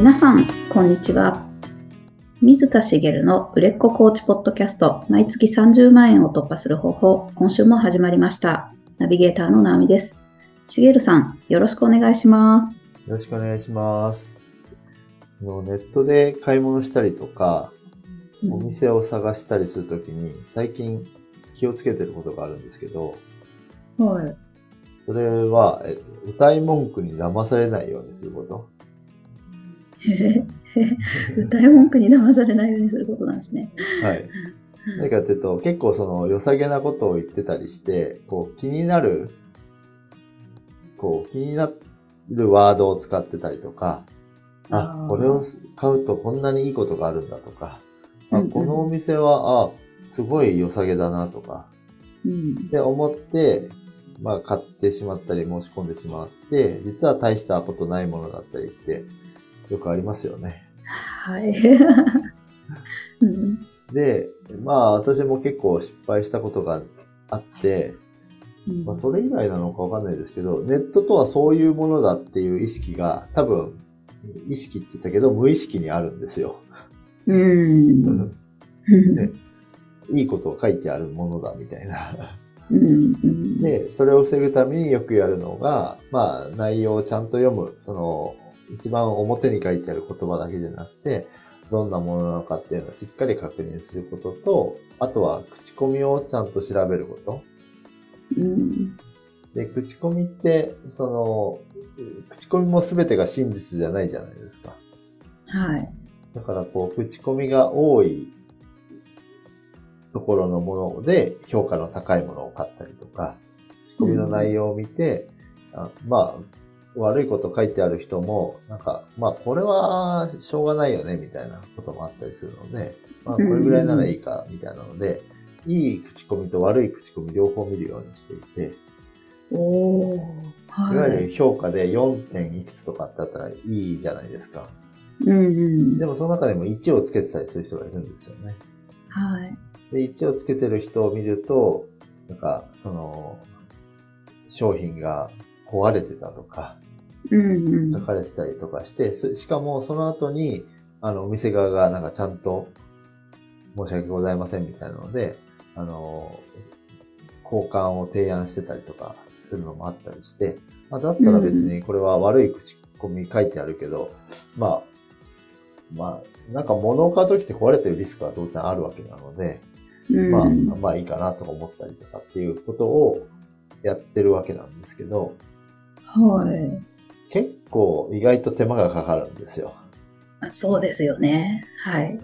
皆さん、こんにちは。水田茂の売れっ子コーチポッドキャスト、毎月30万円を突破する方法、今週も始まりました。ナビゲーターの直美です。茂さん、よろしくお願いします。よろしくお願いします。ネットで買い物したりとか、お店を探したりするときに、最近気をつけてることがあるんですけど、はい。それは、えっと、歌い文句に騙されないようにすること。歌い文句に騙されないようにすることなんですね。はい。何かっていうと、結構その良さげなことを言ってたりして、こう気になる、こう気になるワードを使ってたりとか、ああー、これを買うとこんなにいいことがあるんだとか、あうんうんこのお店は、あ、すごい良さげだなとか、うん。で思って、まあ買ってしまったり申し込んでしまって、実は大したことないものだったりって、よくありますよね。はい。うん。で、まあ私も結構失敗したことがあって、うんまあ、それ以来なのかわかんないですけど、ネットとはそういうものだっていう意識が多分、意識って言ったけど、無意識にあるんですよ。うん。ねいいことを書いてあるものだみたいな。で、それを防ぐためによくやるのが、まあ内容をちゃんと読む。その、一番表に書いてある言葉だけじゃなくて、どんなものなのかっていうのをしっかり確認することと、あとは口コミをちゃんと調べること。うんで、口コミって、その、口コミも全てが真実じゃないじゃないですか。はい。だからこう、口コミが多いところのもので評価の高いものを買ったりとか、口コミの内容を見て、あまあ、悪いこと書いてある人も、なんか、まあ、これはしょうがないよね、みたいなこともあったりするので、まあ、これぐらいならいいか、みたいなので、いい口コミと悪い口コミ両方見るようにしていて、おー。はいわゆる評価で 4. 点いくつとかってあったらいいじゃないですか。うんうん。でもその中でも1をつけてたりする人がいるんですよね。はい。で、1をつけてる人を見ると、なんか、その、商品が壊れてたとか、うんうん。書かれてたりとかして、そしかもその後に、あの、お店側がなんかちゃんと、申し訳ございませんみたいなので、あの、交換を提案してたりとかするのもあったりして、まあ、だったら別にこれは悪い口コミ書いてあるけど、まあ、まあ、なんか物を買うときって壊れてるリスクは当然あるわけなので、うんまあ、まあいいかなとか思ったりとかっていうことをやってるわけなんですけど、はい。結構意外と手間がかかるんですよ。あそうですよね。はい。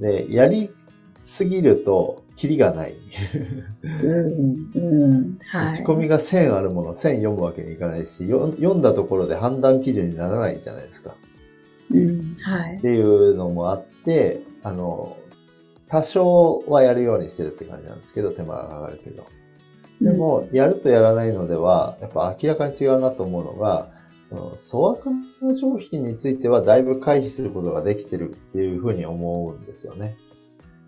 で、やりすぎると、キリがない。うん。うん。はい。口コミが1000あるもの、1000読むわけにいかないし、よ読んだところで判断基準にならないじゃないですか。うん。はいっ。ていうのもあって、あの、多少はやるようにしてるって感じなんですけど、手間がかかるけど。でも、やるとやらないのでは、やっぱ明らかに違うなと思うのが、その粗悪な商品についてはだいぶ回避することができてるっていうふうに思うんですよね。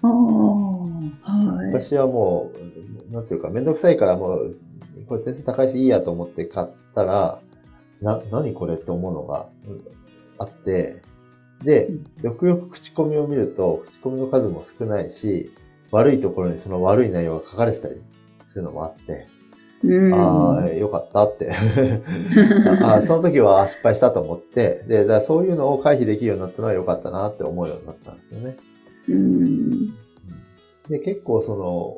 ああ。はい。私はもう、なんていうか、めんどくさいからもう、これ点数高いしいいやと思って買ったら、な、何これって思うのがうんあって、で、よくよく口コミを見ると、口コミの数も少ないし、悪いところにその悪い内容が書かれてたりするのもあって、うん。ああ、よかったって。あーその時はあ失敗したと思って、で、だそういうのを回避できるようになったのは良かったなって思うようになったんですよね。うん。で、結構その、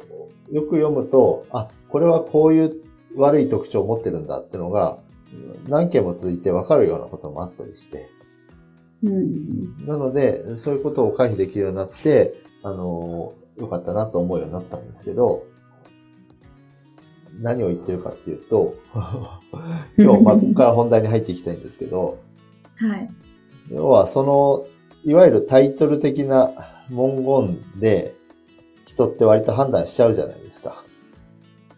よく読むと、あ、これはこういう悪い特徴を持ってるんだってのが、何件も続いて分かるようなこともあったりして。うん。なので、そういうことを回避できるようになって、あの、良かったなと思うようになったんですけど、何を言ってるかっていうと、今日、まあ、ここから本題に入っていきたいんですけど、はい。要はその、いわゆるタイトル的な文言で、人って割と判断しちゃうじゃないですか。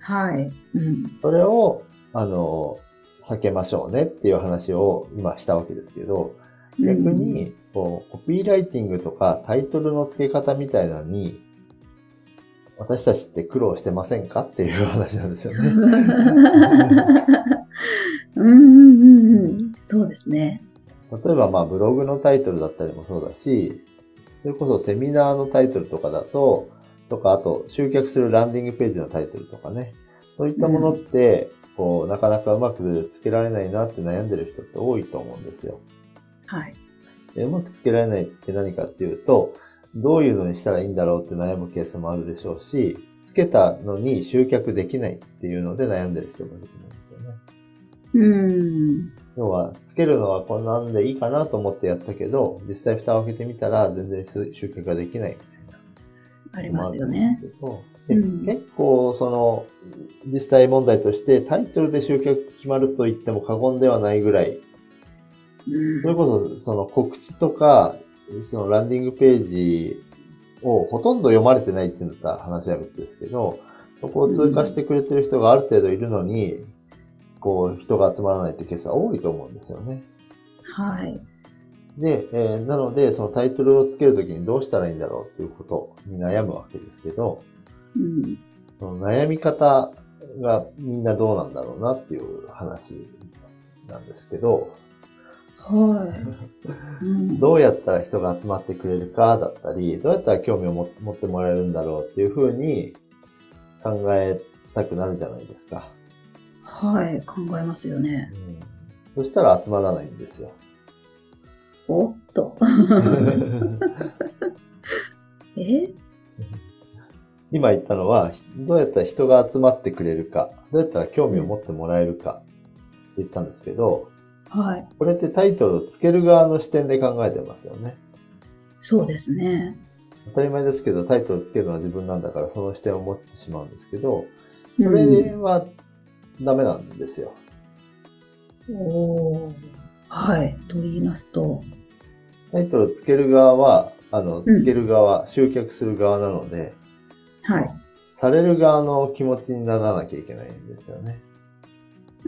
はい。うん。それを、あの、避けましょうねっていう話を今したわけですけど、逆に、こう、コピーライティングとかタイトルの付け方みたいなのに、私たちって苦労してませんかっていう話なんですよね。うんうんうんうん。そうですね。例えばまあブログのタイトルだったりもそうだし、それこそセミナーのタイトルとかだと、とか、あと集客するランディングページのタイトルとかね。そういったものって、こう、なかなかうまくつけられないなって悩んでる人って多いと思うんですよ。はい。でうまくつけられないって何かっていうと、どういうのにしたらいいんだろうって悩むケースもあるでしょうし、つけたのに集客できないっていうので悩んでる人もいると思うんですよね。うん。要は、つけるのはこんなんでいいかなと思ってやったけど、実際蓋を開けてみたら全然集客ができないみたいな。ありますよね。でうん結構、その、実際問題としてタイトルで集客決まると言っても過言ではないぐらい、うんそれこそその告知とか、そのランディングページをほとんど読まれてないっていうんだったら話は別ですけど、そこを通過してくれてる人がある程度いるのに、こう、人が集まらないってケースは多いと思うんですよね。はい。で、えーなので、そのタイトルをつけるときにどうしたらいいんだろうっていうことに悩むわけですけど、うん。その悩み方がみんなどうなんだろうなっていう話なんですけど、はい。うんどうやったら人が集まってくれるかだったり、どうやったら興味を持持ってもらえるんだろうっていうふうに考えたくなるじゃないですか。はい。考えますよね。そしたら集まらないんですよ。おっと。え？今言ったのは、どうやったら人が集まってくれるか、どうやったら興味を持ってもらえるかって言ったんですけど、はい。これってタイトルをつける側の視点で考えてますよね。そうですね。当たり前ですけど、タイトルをつけるのは自分なんだから、その視点を持ってしまうんですけど、うんそれはダメなんですよ。おーはい。と言いますと。タイトルをつける側は、あの、うんつける側、集客する側なので、はい。される側の気持ちにならなきゃいけないんですよね。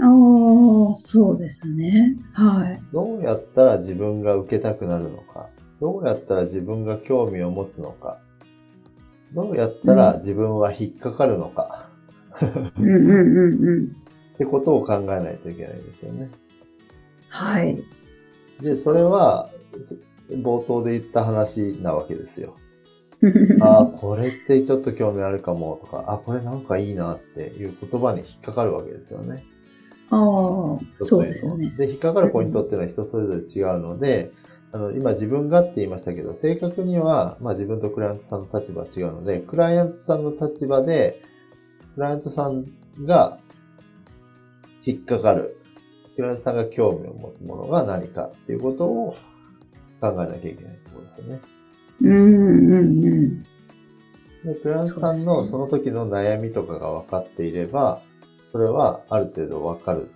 ああ、そうですね。はい。どうやったら自分が受けたくなるのか、どうやったら自分が興味を持つのか、どうやったら自分は引っかかるのか、うんうんうんうん。ってことを考えないといけないんですよね。はい。で、それは、冒頭で言った話なわけですよ。ああ、これってちょっと興味あるかもとか、あ、これなんかいいなっていう言葉に引っかかるわけですよね。ああ、そうですよね。で、引っかかるポイントっていうのは人それぞれ違うので、あの、今自分がって言いましたけど、正確には、まあ自分とクライアントさんの立場は違うので、クライアントさんの立場で、クライアントさんが引っかかる、クライアントさんが興味を持つものが何かっていうことを考えなきゃいけないところですよね。うんうんうん。で、クライアントさんのその時の悩みとかが分かっていれば、それはある程度分かる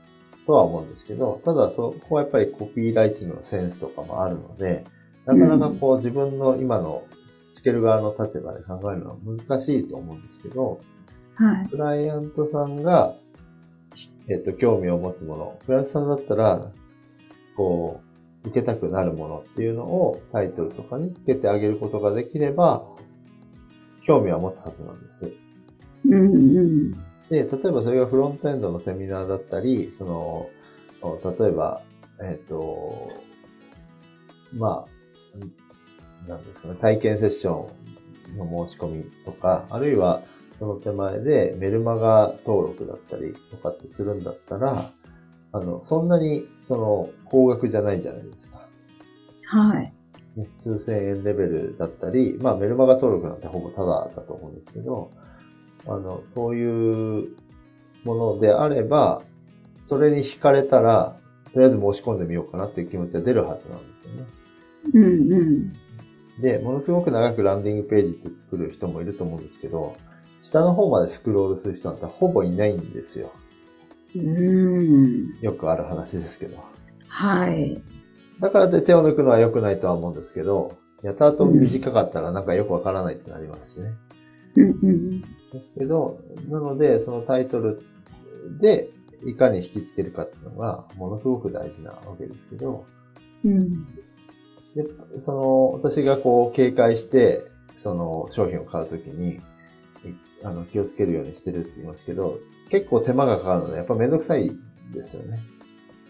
とは思うんですけど、ただそこはやっぱりコピーライティングのセンスとかもあるので、なかなかこう自分の今のつける側の立場で考えるのは難しいと思うんですけど、はい。クライアントさんが、えっと、興味を持つもの、クライアントさんだったら、こう、受けたくなるものっていうのをタイトルとかにつけてあげることができれば、興味は持つはずなんです。うんうん。で、例えばそれがフロントエンドのセミナーだったり、その、例えば、えっ、と、まあ、なんですかね、体験セッションの申し込みとか、あるいはその手前でメルマガ登録だったりとかってするんだったら、あの、そんなにその高額じゃないじゃないですか。はい。ね数千円レベルだったり、まあメルマガ登録なんてほぼタダだと思うんですけど、あの、そういうものであれば、それに惹かれたら、とりあえず申し込んでみようかなっていう気持ちが出るはずなんですよね。うんうん。で、ものすごく長くランディングページって作る人もいると思うんですけど、下の方までスクロールする人なんてほぼいないんですよ。うん。よくある話ですけど。はい。だからって手を抜くのは良くないとは思うんですけど、やたらと短かったらなんかよくわからないってなりますしね。うんうん。ですけど、なので、そのタイトルでいかに引きつけるかっていうのがものすごく大事なわけですけど、うん。でその、私がこう警戒して、その商品を買うときに、いあの気をつけるようにしてるって言いますけど、結構手間がかかるので、やっぱめんどくさいですよね。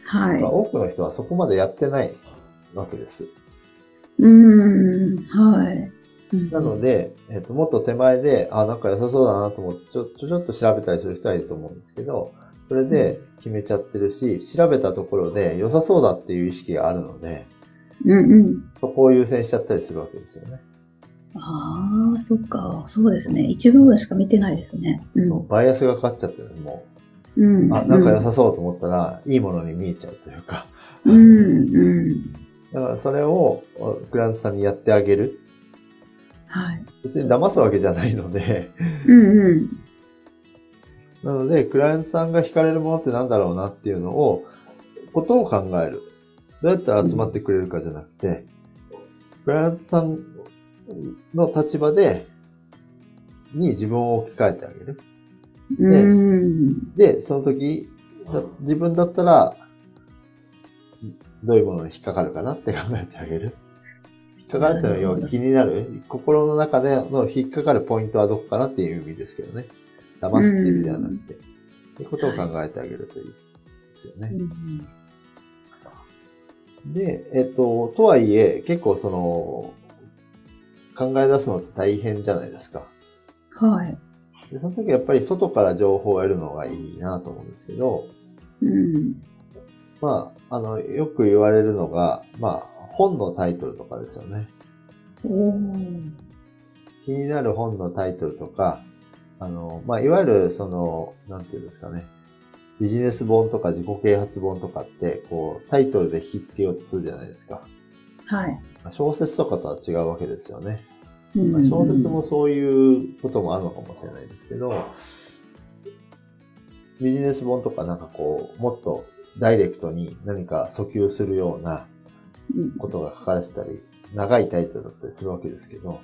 はいまあ。多くの人はそこまでやってないわけです。うーん、はい。うんなので、えっ、と、もっと手前で、あ、なんか良さそうだなと思って、ちょちょちょっと調べたりする人はいると思うんですけど、それで決めちゃってるし、調べたところで良さそうだっていう意識があるので、うんうん。そこを優先しちゃったりするわけですよね。ああ、そっか。そうですね。一部分しか見てないですね。うん。そうバイアスがかかっちゃってるもうん。う、あ、なんか良さそうと思ったら、いいものに見えちゃうというか、うん。うん。だからそれをクラントさんにやってあげる。はい。別に騙すわけじゃないので、うんうん。なので、クライアントさんが惹かれるものってなんだろうなっていうのを、ことを考える。どうやったら集まってくれるかじゃなくて、クライアントさんの立場で、に自分を置き換えてあげる。うん。で、その時、だ自分だったら、どういうものに引っかかるかなって考えてあげる。引っかかるっていうのは要は気になる、心の中での引っかかるポイントはどこかなっていう意味ですけどね。騙すっていう意味ではなくて。っていうことを考えてあげるといいですよね。うんで、えっと、とはいえ、結構その、考え出すのって大変じゃないですか。はい。でその時やっぱり外から情報を得るのがいいなと思うんですけど、うん。まあ、あの、よく言われるのが、まあ、本のタイトルとかですよね。気になる本のタイトルとか、あの、まあ、いわゆる、その、なんていうんですかね、ビジネス本とか自己啓発本とかって、こう、タイトルで引き付けようとするじゃないですか。はい。まあ小説とかとは違うわけですよね。うんまあ小説もそういうこともあるのかもしれないですけど、ビジネス本とかなんかこう、もっとダイレクトに何か訴求するようなうんことが書かれてたり、長いタイトルだったりするわけですけど、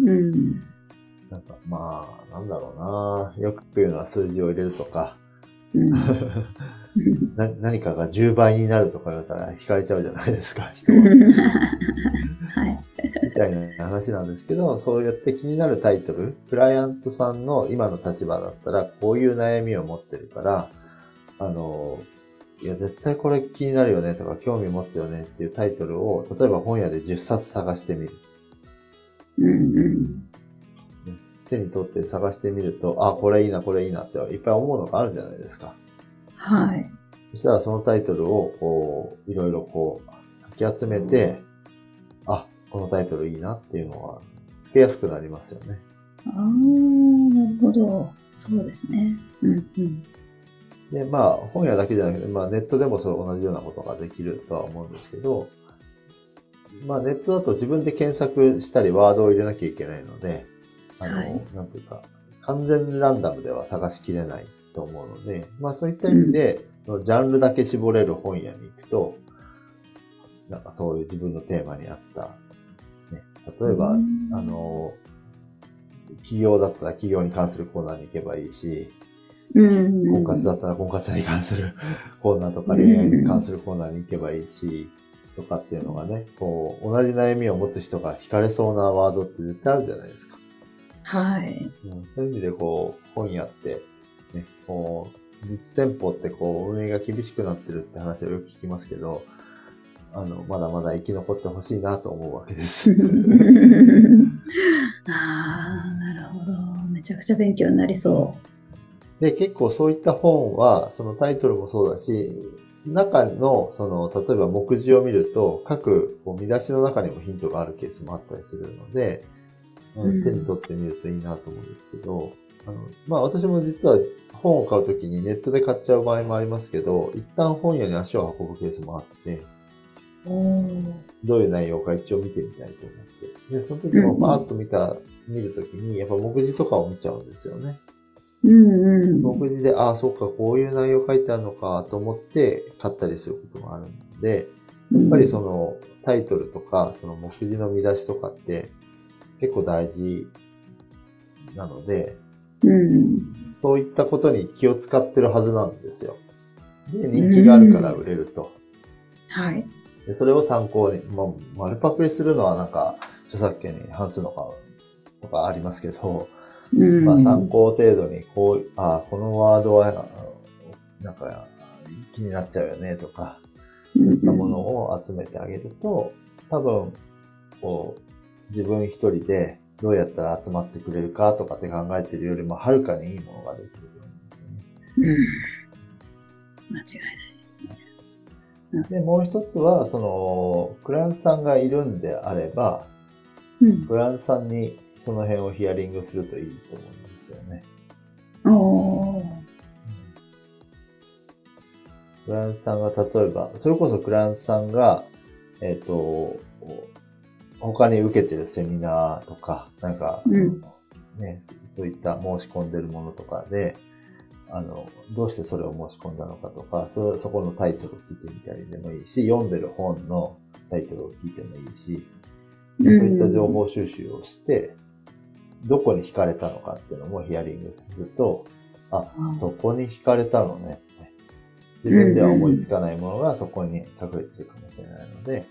うん。なんかまあ、なんだろうなよく言うのは数字を入れるとか、うん。な何かが10倍になるとか言われたら惹かれちゃうじゃないですか、人は。はい。みたいな話なんですけど、そうやって気になるタイトル、クライアントさんの今の立場だったら、こういう悩みを持ってるから、あの、いや、絶対これ気になるよねとか、興味持つよねっていうタイトルを、例えば本屋で10冊探してみる。うんうん。手に取って探してみると、あ、これいいな、これいいなっていっぱい思うのがあるじゃないですか。はい。そしたらそのタイトルを、こう、いろいろこう、かき集めて、あ、このタイトルいいなっていうのは、つけやすくなりますよね。ああ、なるほど。そうですね。うんうん。で、まあ、本屋だけじゃなくて、まあ、ネットでもそう同じようなことができるとは思うんですけど、まあ、ネットだと自分で検索したり、ワードを入れなきゃいけないので、あの、はい。なんていうか、完全ランダムでは探しきれないと思うので、まあ、そういった意味で、そのジャンルだけ絞れる本屋に行くと、なんかそういう自分のテーマに合った、ね、例えば、うん。あの、企業だったら企業に関するコーナーに行けばいいし、うん。婚活だったら婚活に関する コーナーとか恋愛に関するコーナーに行けばいいし、とかっていうのがね、こう、同じ悩みを持つ人が惹かれそうなワードって絶対あるじゃないですか。はい。うんそういう意味でこう、本屋って、ね、こう、実店舗ってこう、運営が厳しくなってるって話をよく聞きますけど、あの、まだまだ生き残ってほしいなと思うわけです。ああ、なるほど。めちゃくちゃ勉強になりそで、結構そういった本は、そのタイトルもそうだし、中の、その、例えば目次を見ると、各見出しの中にもヒントがあるケースもあったりするので、うん手に取ってみるといいなと思うんですけど、あの、まあ私も実は本を買うときにネットで買っちゃう場合もありますけど、一旦本屋に足を運ぶケースもあって、どういう内容か一応見てみたいと思って。で、その時もパーッと見た、見るときに、やっぱ目次とかを見ちゃうんですよね。うんうん。目次で、ああ、そっか、こういう内容書いてあるのかと思って買ったりすることもあるので、ややっぱりそのタイトルとか、その目次の見出しとかって結構大事なので、うん。そういったことに気を使ってるはずなんですよ。で、人気があるから売れると。はい。でそれを参考に、まあ、丸パクリするのはなんか著作権に反するのか、とかありますけど、うん。まあ参考程度に、こう、あこのワードは、なんか、気になっちゃうよね、とか、うんそういったものを集めてあげると、多分、こう、自分一人でどうやったら集まってくれるかとかって考えてるよりも、はるかにいいものができると思うんですよね。うん間違いないですね。で、もう一つは、その、クライアントさんがいるんであれば、うんクライアントさんにその辺をヒアリングするといいと思うんですよね。おー。クライアントさんが例えば、それこそクライアントさんが、えっ、と、他に受けてるセミナーとか、なんか、うん。ね、そういった申し込んでるものとかで、あの、どうしてそれを申し込んだのかとか、そそこのタイトルを聞いてみたりでもいいし、読んでる本のタイトルを聞いてもいいし、そういった情報収集をして、どこに惹かれたのかっていうのもヒアリングすると、あ、そこに惹かれたのね。自分では思いつかないものがそこに隠れてるかもしれないので、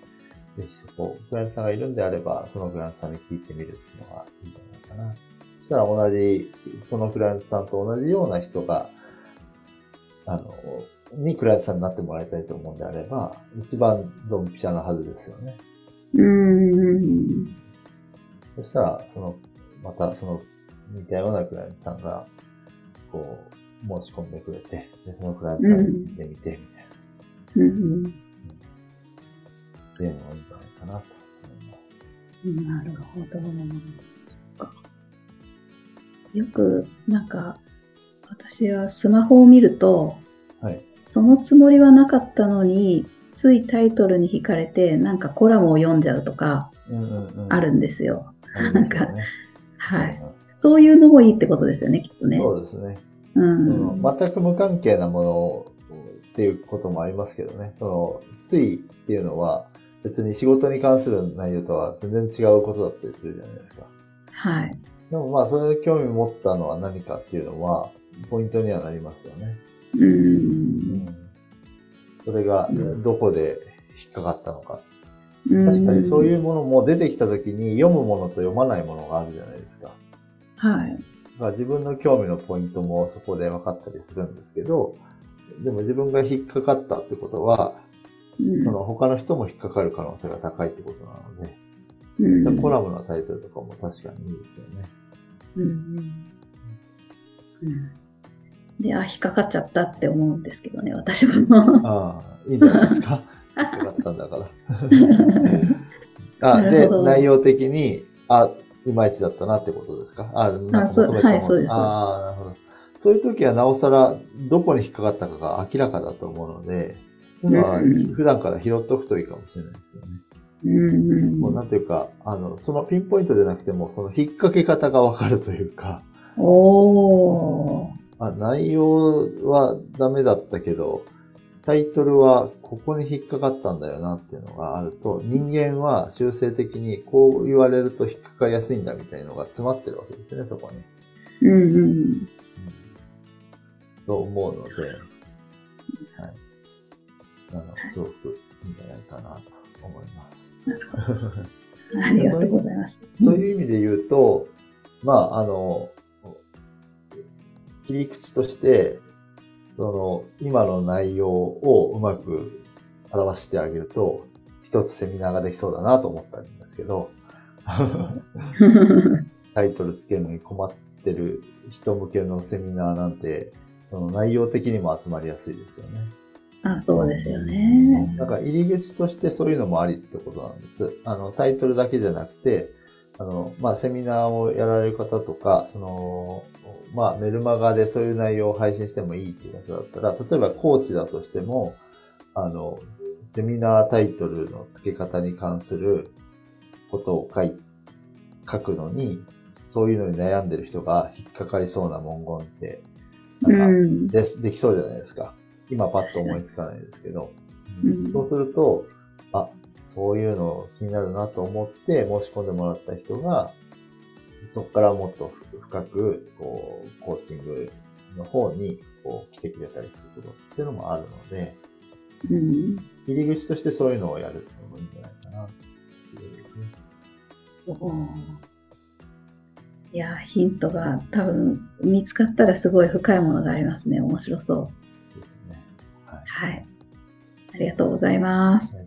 ぜひそこ、クライアントさんがいるんであれば、そのクライアントさんに聞いてみるっていうのがいいんじゃないかな。そしたら同じ、そのクライアントさんと同じような人が、あの、にクライアントさんになってもらいたいと思うんであれば、一番ドンピシャなはずですよね。うん。そしたら、その、またその似たようなクライアントさんが、こう、申し込んでくれて、でそのクライアントさんに聞いてみて、みたいな、うん。っていうのがいいんじゃないかなと思います。なるほど。そっか。よく、なんか、私はスマホを見ると、はい。そのつもりはなかったのに、ついタイトルに惹かれて、なんかコラムを読んじゃうとか、うんうんうん。あるんですよ。ありますよね。はい。そういうのもいいってことですよね、きっとね。そうですね。うそん。の全く無関係なものっていうこともありますけどね。その、ついっていうのは、別に仕事に関する内容とは全然違うことだったりするじゃないですか。はい。でもまあ、それで興味持ったのは何かっていうのは、ポイントにはなりますよね。うん。それがうんどこで引っかかったのか。確確かにそういうものも出てきた時に読むものと読まないものがあるじゃないですか。はい。だから自分の興味のポイントもそこで分かったりするんですけど、でも自分が引っかかったってことは、うんその他の人も引っかかる可能性が高いってことなので、うんコラムのタイトルとかも確かにいいですよね。うんうんうんで、あ、引っかかっちゃったって思うんですけどね、私も。ああ、いいんじゃないですか？引っかかったんだから。あ、で内容的に、あ、いまいちだったなってことですか？あ、なんかそう求めたものはいそうですああ、なるほど。そういう時はなおさら、どこに引っかかったかが明らかだと思うので、今はうん普段から拾っておくといいかもしれないですよね。うんうんもうなんていうか、あの、そのピンポイントでなくても、その引っ掛け方がわかるというか、おー。あ内容はダメだったけど、タイトルはここに引っかかったんだよなっていうのがあると、人間は修正的にこう言われると引っかかりやすいんだみたいなのが詰まってるわけですね、そこに。うんうんと思うので、はい。あの、すごくいいんじゃないかなと思います。なるほど。ありがとうございます。そういう意味で言うと、まあ、あの、切り口として、その、今の内容をうまく表してあげると、一つセミナーができそうだなと思ったんですけど、タイトルつけるのに困ってる人向けのセミナーなんて、その内容的にも集まりやすいですよね。あ、そうですよね。なんか入り口としてそういうのもありってことなんです。あの、タイトルだけじゃなくて、あの、まあ、セミナーをやられる方とか、その、まあ、メルマガでそういう内容を配信してもいいっていう方だったら、例えばコーチだとしても、あの、セミナータイトルの付け方に関することを書い、書くのに、そういうのに悩んでる人が引っかかりそうな文言って、うなんか、ん。でできそうじゃないですか。今パッと思いつかないですけど。うんそうすると、あ、そういうの気になるなと思って申し込んでもらった人が、そこからもっと深く、こう、コーチングの方に、こう、来てくれたりすることっていうのもあるので、うん。入り口としてそういうのをやるっていうのもいいんじゃないかな、っていうですね。いや、ヒントが多分見つかったらすごい深いものがありますね。面白そう。ですね。はい。はい。あありがとうございます。ありがとう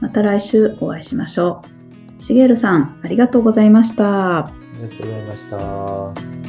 また来週お会いしましょう。しげるさん、ありがとうございました。ありがとうございました。